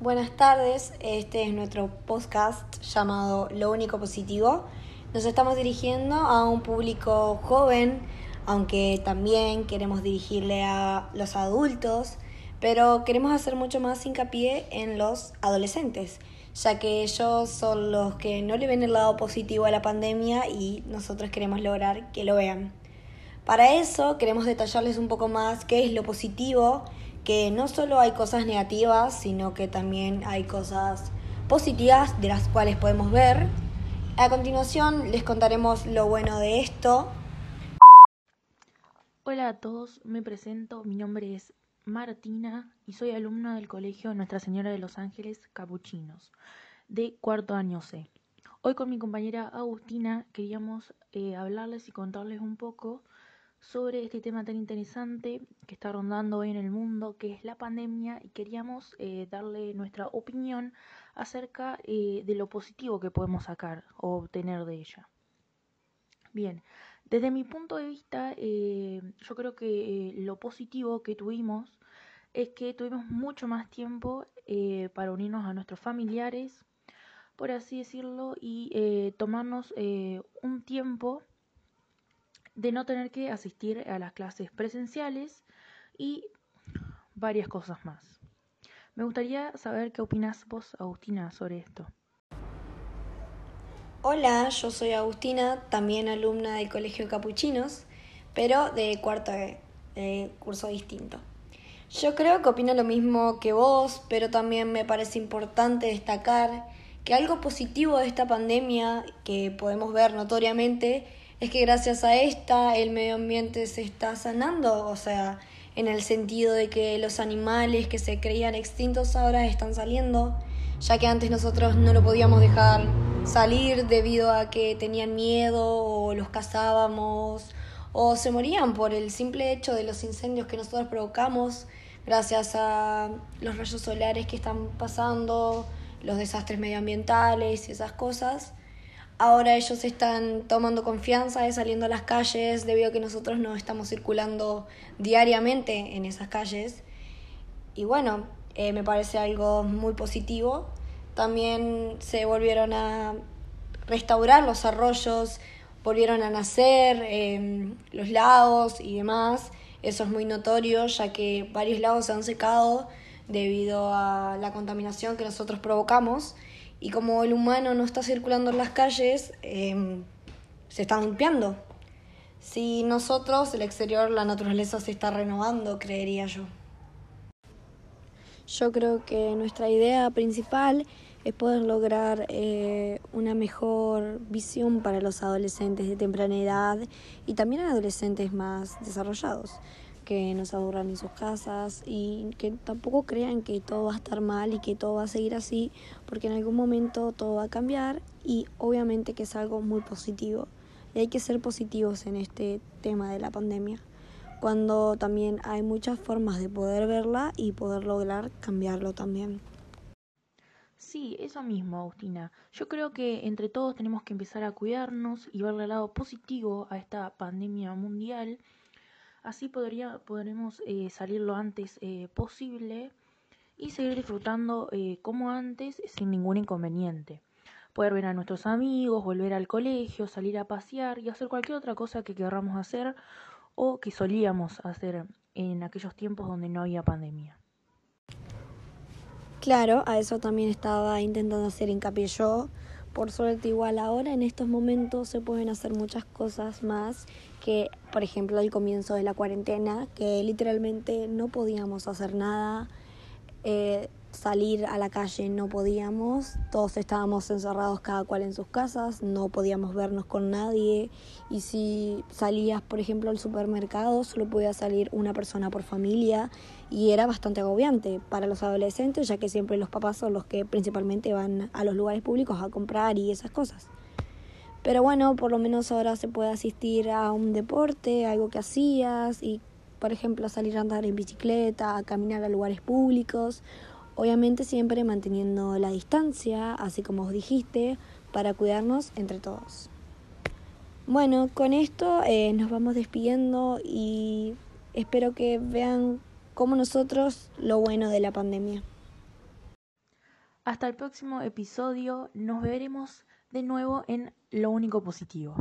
Buenas tardes, este es nuestro podcast llamado Lo único positivo. Nos estamos dirigiendo a un público joven, aunque también queremos dirigirle a los adultos, pero queremos hacer mucho más hincapié en los adolescentes, ya que ellos son los que no le ven el lado positivo a la pandemia y nosotros queremos lograr que lo vean. Para eso queremos detallarles un poco más qué es lo positivo que no solo hay cosas negativas, sino que también hay cosas positivas de las cuales podemos ver. A continuación les contaremos lo bueno de esto. Hola a todos, me presento, mi nombre es Martina y soy alumna del Colegio Nuestra Señora de los Ángeles Capuchinos, de cuarto año C. Hoy con mi compañera Agustina queríamos eh, hablarles y contarles un poco sobre este tema tan interesante que está rondando hoy en el mundo, que es la pandemia, y queríamos eh, darle nuestra opinión acerca eh, de lo positivo que podemos sacar o obtener de ella. Bien, desde mi punto de vista, eh, yo creo que lo positivo que tuvimos es que tuvimos mucho más tiempo para unirnos a nuestros familiares, por así decirlo, y tomarnos un tiempo de no tener que asistir a las clases presenciales y varias cosas más. Me gustaría saber qué opinas vos, Agustina, sobre esto. Hola, yo soy Agustina, también alumna del Colegio Capuchinos, pero de cuarto de curso distinto. Yo creo que opino lo mismo que vos, pero también me parece importante destacar que algo positivo de esta pandemia que podemos ver notoriamente es que gracias a esta el medio ambiente se está sanando, o sea, en el sentido de que los animales que se creían extintos ahora están saliendo, ya que antes nosotros no lo podíamos dejar salir debido a que tenían miedo o los cazábamos o se morían por el simple hecho de los incendios que nosotros provocamos gracias a los rayos solares que están pasando, los desastres medioambientales y esas cosas. Ahora ellos están tomando confianza de saliendo a las calles debido a que nosotros no estamos circulando diariamente en esas calles. Y bueno, eh, me parece algo muy positivo. También se volvieron a restaurar los arroyos, volvieron a nacer em, los lagos y demás. Eso es muy notorio ya que varios lagos se han secado debido a la contaminación que nosotros provocamos y como el humano no está circulando en las calles, em, se está limpiando. Si nosotros, el exterior, la naturaleza se está renovando, creería yo. Yo creo que nuestra idea principal es poder lograr eh, una mejor visión para los adolescentes de temprana edad y también adolescentes más desarrollados que nos aburran en sus casas y que tampoco crean que todo va a estar mal y que todo va a seguir así, porque en algún momento todo va a cambiar y obviamente que es algo muy positivo. Y hay que ser positivos en este tema de la pandemia, cuando también hay muchas formas de poder verla y poder lograr cambiarlo también. Sí, eso mismo, Agustina. Yo creo que entre todos tenemos que empezar a cuidarnos y verle el lado positivo a esta pandemia mundial Así podría, podremos eh, salir lo antes eh, posible y seguir disfrutando eh, como antes sin ningún inconveniente. Poder ver a nuestros amigos, volver al colegio, salir a pasear y hacer cualquier otra cosa que queramos hacer o que solíamos hacer en aquellos tiempos donde no había pandemia. Claro, a eso también estaba intentando hacer hincapié yo. Por suerte igual ahora en estos momentos se pueden hacer muchas cosas más que, por ejemplo, al comienzo de la cuarentena, que literalmente no podíamos hacer nada, eh, salir a la calle no podíamos, todos estábamos encerrados cada cual en sus casas, no podíamos vernos con nadie. Y si salías, por ejemplo, al supermercado, solo podía salir una persona por familia. Y era bastante agobiante para los adolescentes, ya que siempre los papás son los que principalmente van a los lugares públicos a comprar y esas cosas. Pero bueno, por lo menos ahora se puede asistir a un deporte, algo que hacías y, por ejemplo, salir a andar en bicicleta, a caminar a lugares públicos. Obviamente siempre manteniendo la distancia, así como os dijiste, para cuidarnos entre todos. Bueno, con esto eh, nos vamos despidiendo y espero que vean como nosotros lo bueno de la pandemia. Hasta el próximo episodio. Nos veremos de nuevo en Lo único positivo.